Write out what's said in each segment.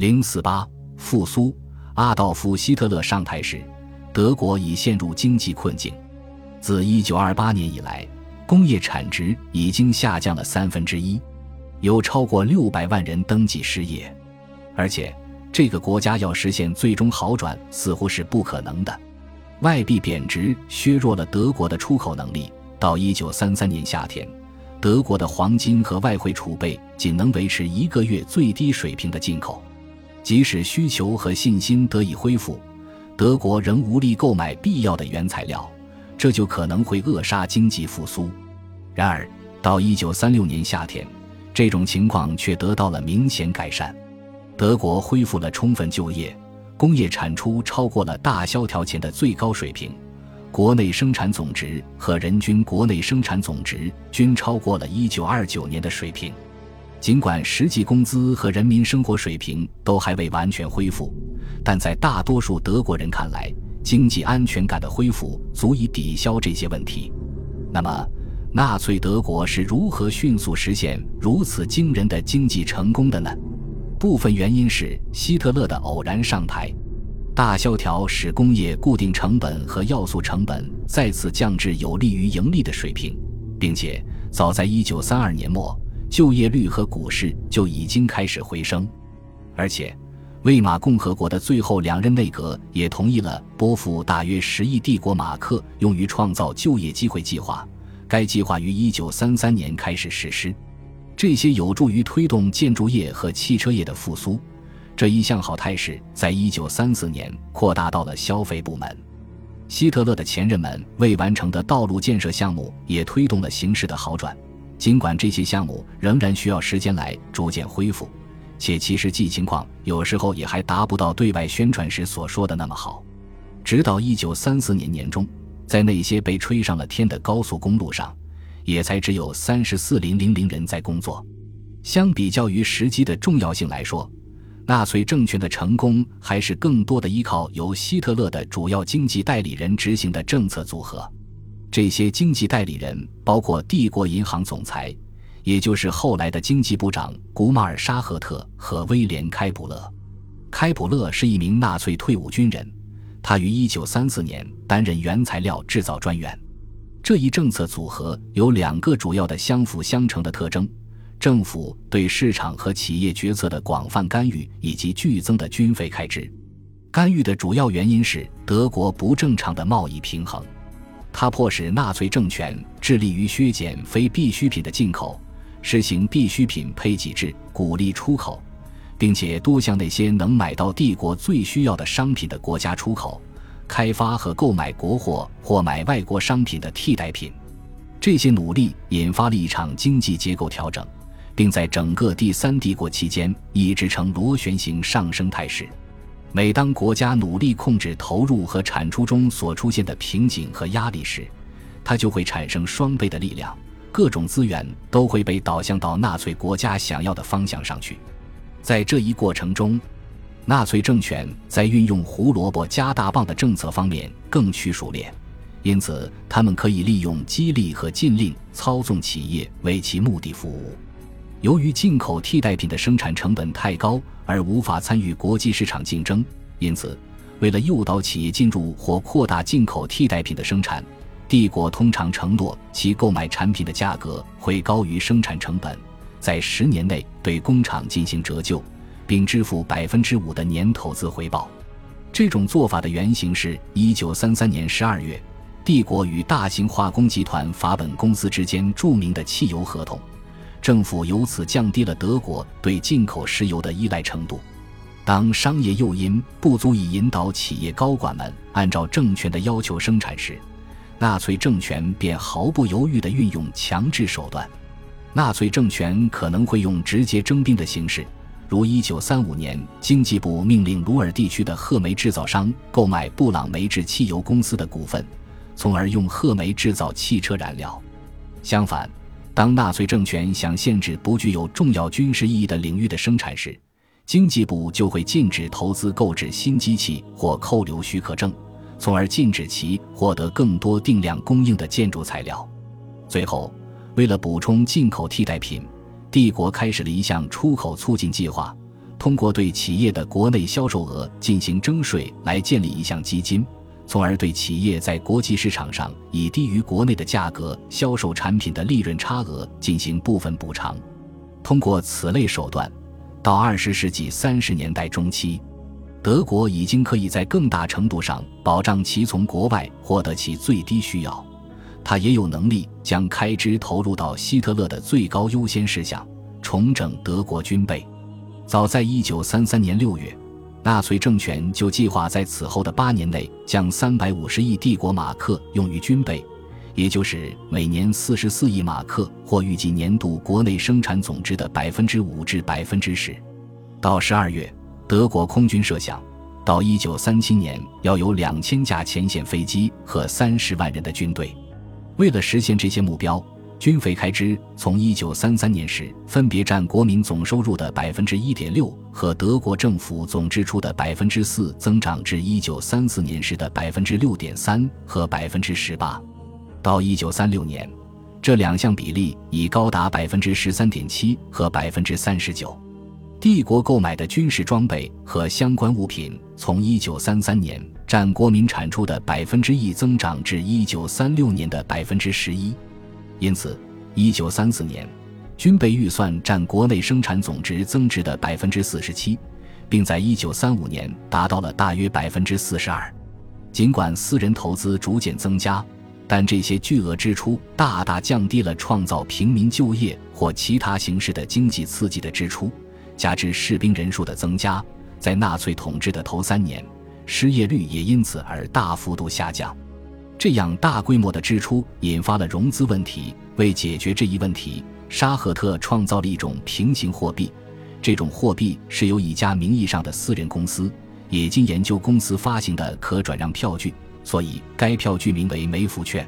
零四八复苏。阿道夫·希特勒上台时，德国已陷入经济困境。自一九二八年以来，工业产值已经下降了三分之一，有超过六百万人登记失业，而且这个国家要实现最终好转似乎是不可能的。外币贬值削弱了德国的出口能力。到一九三三年夏天，德国的黄金和外汇储备仅能维持一个月最低水平的进口。即使需求和信心得以恢复，德国仍无力购买必要的原材料，这就可能会扼杀经济复苏。然而，到一九三六年夏天，这种情况却得到了明显改善。德国恢复了充分就业，工业产出超过了大萧条前的最高水平，国内生产总值和人均国内生产总值均超过了一九二九年的水平。尽管实际工资和人民生活水平都还未完全恢复，但在大多数德国人看来，经济安全感的恢复足以抵消这些问题。那么，纳粹德国是如何迅速实现如此惊人的经济成功的呢？部分原因是希特勒的偶然上台。大萧条使工业固定成本和要素成本再次降至有利于盈利的水平，并且早在1932年末。就业率和股市就已经开始回升，而且，魏玛共和国的最后两任内阁也同意了拨付大约十亿帝国马克用于创造就业机会计划。该计划于一九三三年开始实施，这些有助于推动建筑业和汽车业的复苏。这一向好态势在一九三四年扩大到了消费部门。希特勒的前任们未完成的道路建设项目也推动了形势的好转。尽管这些项目仍然需要时间来逐渐恢复，且其实际情况有时候也还达不到对外宣传时所说的那么好。直到一九三四年年中，在那些被吹上了天的高速公路上，也才只有三十四零零零人在工作。相比较于时机的重要性来说，纳粹政权的成功还是更多的依靠由希特勒的主要经济代理人执行的政策组合。这些经济代理人包括帝国银行总裁，也就是后来的经济部长古马尔沙赫特和威廉开普勒。开普勒是一名纳粹退伍军人，他于1934年担任原材料制造专员。这一政策组合有两个主要的相辅相成的特征：政府对市场和企业决策的广泛干预，以及剧增的军费开支。干预的主要原因是德国不正常的贸易平衡。它迫使纳粹政权致力于削减非必需品的进口，实行必需品配给制，鼓励出口，并且多向那些能买到帝国最需要的商品的国家出口，开发和购买国货或买外国商品的替代品。这些努力引发了一场经济结构调整，并在整个第三帝国期间一直呈螺旋形上升态势。每当国家努力控制投入和产出中所出现的瓶颈和压力时，它就会产生双倍的力量，各种资源都会被导向到纳粹国家想要的方向上去。在这一过程中，纳粹政权在运用胡萝卜加大棒的政策方面更趋熟练，因此他们可以利用激励和禁令操纵企业为其目的服务。由于进口替代品的生产成本太高而无法参与国际市场竞争，因此，为了诱导企业进入或扩大进口替代品的生产，帝国通常承诺其购买产品的价格会高于生产成本，在十年内对工厂进行折旧，并支付百分之五的年投资回报。这种做法的原型是一九三三年十二月，帝国与大型化工集团法本公司之间著名的汽油合同。政府由此降低了德国对进口石油的依赖程度。当商业诱因不足以引导企业高管们按照政权的要求生产时，纳粹政权便毫不犹豫地运用强制手段。纳粹政权可能会用直接征兵的形式，如1935年经济部命令鲁尔地区的褐煤制造商购买布朗煤制汽油公司的股份，从而用褐煤制造汽车燃料。相反，当纳粹政权想限制不具有重要军事意义的领域的生产时，经济部就会禁止投资购置新机器或扣留许可证，从而禁止其获得更多定量供应的建筑材料。最后，为了补充进口替代品，帝国开始了一项出口促进计划，通过对企业的国内销售额进行征税来建立一项基金，从而对企业在国际市场上以低于国内的价格销售产品的利润差额进行部分补偿。通过此类手段，到二十世纪三十年代中期，德国已经可以在更大程度上保障其从国外获得其最低需要。他也有能力将开支投入到希特勒的最高优先事项——重整德国军备。早在一九三三年六月，纳粹政权就计划在此后的八年内将三百五十亿帝国马克用于军备，也就是每年四十四亿马克，或预计年度国内生产总值的百分之五至百分之十。到十二月，德国空军设想，到一九三七年要有两千架前线飞机和三十万人的军队。为了实现这些目标。军费开支从1933年时分别占国民总收入的1.6%和德国政府总支出的4%，增长至1934年时的6.3%和18%。到1936年，这两项比例已高达13.7%和39%。帝国购买的军事装备和相关物品从1933年占国民产出的1%增长至1936年的11%。因此，一九三四年，军备预算占国内生产总值增值的百分之四十七，并在一九三五年达到了大约百分之四十二。尽管私人投资逐渐增加，但这些巨额支出大大降低了创造平民就业或其他形式的经济刺激的支出。加之士兵人数的增加，在纳粹统治的头三年，失业率也因此而大幅度下降。这样大规模的支出引发了融资问题。为解决这一问题，沙赫特创造了一种平行货币。这种货币是由一家名义上的私人公司——冶金研究公司发行的可转让票据，所以该票据名为梅福券。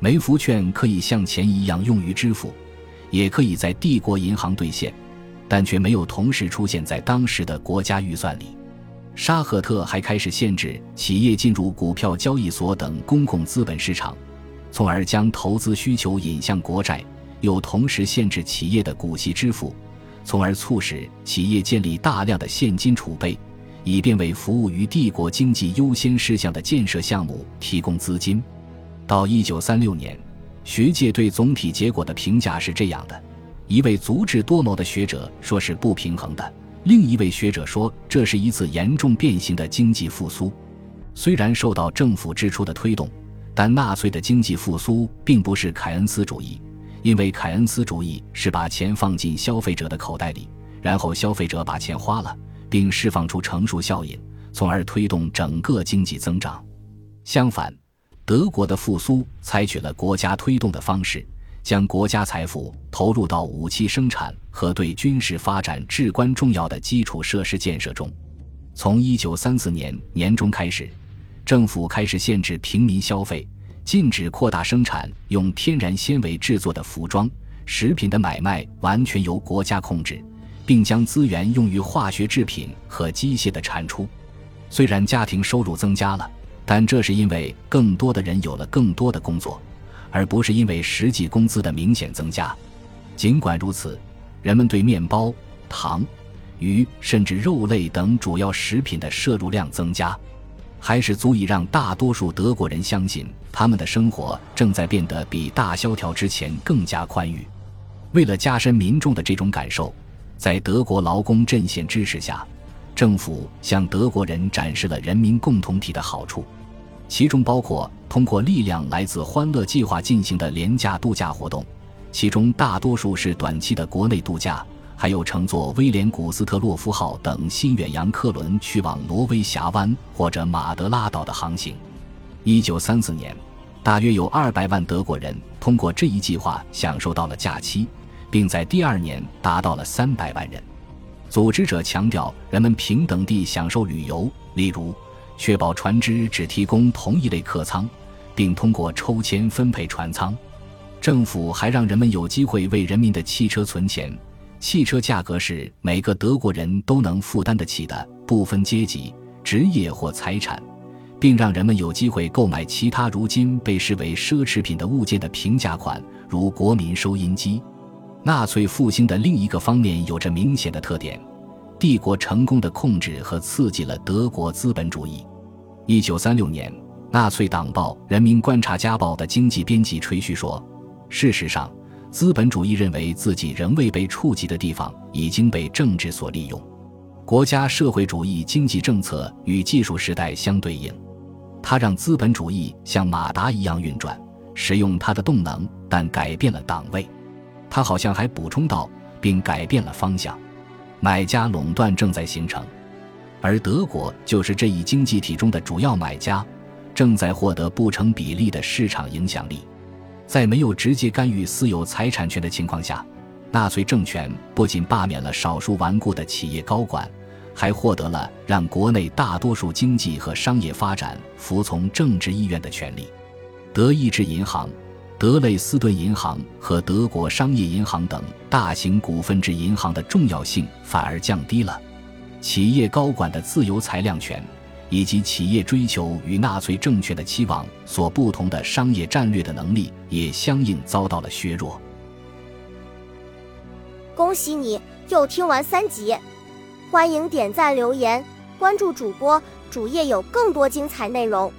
梅福券可以像钱一样用于支付，也可以在帝国银行兑现，但却没有同时出现在当时的国家预算里。沙赫特还开始限制企业进入股票交易所等公共资本市场，从而将投资需求引向国债；又同时限制企业的股息支付，从而促使企业建立大量的现金储备，以便为服务于帝国经济优先事项的建设项目提供资金。到一九三六年，学界对总体结果的评价是这样的：一位足智多谋的学者说是不平衡的。另一位学者说，这是一次严重变形的经济复苏。虽然受到政府支出的推动，但纳粹的经济复苏并不是凯恩斯主义，因为凯恩斯主义是把钱放进消费者的口袋里，然后消费者把钱花了，并释放出乘数效应，从而推动整个经济增长。相反，德国的复苏采取了国家推动的方式。将国家财富投入到武器生产和对军事发展至关重要的基础设施建设中。从一九三四年年中开始，政府开始限制平民消费，禁止扩大生产用天然纤维制作的服装、食品的买卖完全由国家控制，并将资源用于化学制品和机械的产出。虽然家庭收入增加了，但这是因为更多的人有了更多的工作。而不是因为实际工资的明显增加。尽管如此，人们对面包、糖、鱼甚至肉类等主要食品的摄入量增加，还是足以让大多数德国人相信他们的生活正在变得比大萧条之前更加宽裕。为了加深民众的这种感受，在德国劳工阵线支持下，政府向德国人展示了人民共同体的好处。其中包括通过力量来自欢乐计划进行的廉价度假活动，其中大多数是短期的国内度假，还有乘坐威廉古斯特洛夫号等新远洋客轮去往挪威峡湾或者马德拉岛的航行。一九三四年，大约有二百万德国人通过这一计划享受到了假期，并在第二年达到了三百万人。组织者强调人们平等地享受旅游，例如。确保船只只提供同一类客舱，并通过抽签分配船舱。政府还让人们有机会为人民的汽车存钱，汽车价格是每个德国人都能负担得起的，不分阶级、职业或财产，并让人们有机会购买其他如今被视为奢侈品的物件的平价款，如国民收音机。纳粹复兴的另一个方面有着明显的特点。帝国成功的控制和刺激了德国资本主义。一九三六年，纳粹党报《人民观察家报》的经济编辑吹嘘说：“事实上，资本主义认为自己仍未被触及的地方已经被政治所利用。国家社会主义经济政策与技术时代相对应，它让资本主义像马达一样运转，使用它的动能，但改变了档位。他好像还补充道，并改变了方向。买家垄断正在形成。”而德国就是这一经济体中的主要买家，正在获得不成比例的市场影响力。在没有直接干预私有财产权的情况下，纳粹政权不仅罢免了少数顽固的企业高管，还获得了让国内大多数经济和商业发展服从政治意愿的权利。德意志银行、德累斯顿银行和德国商业银行等大型股份制银行的重要性反而降低了。企业高管的自由裁量权，以及企业追求与纳粹政权的期望所不同的商业战略的能力，也相应遭到了削弱。恭喜你又听完三集，欢迎点赞、留言、关注主播，主页有更多精彩内容。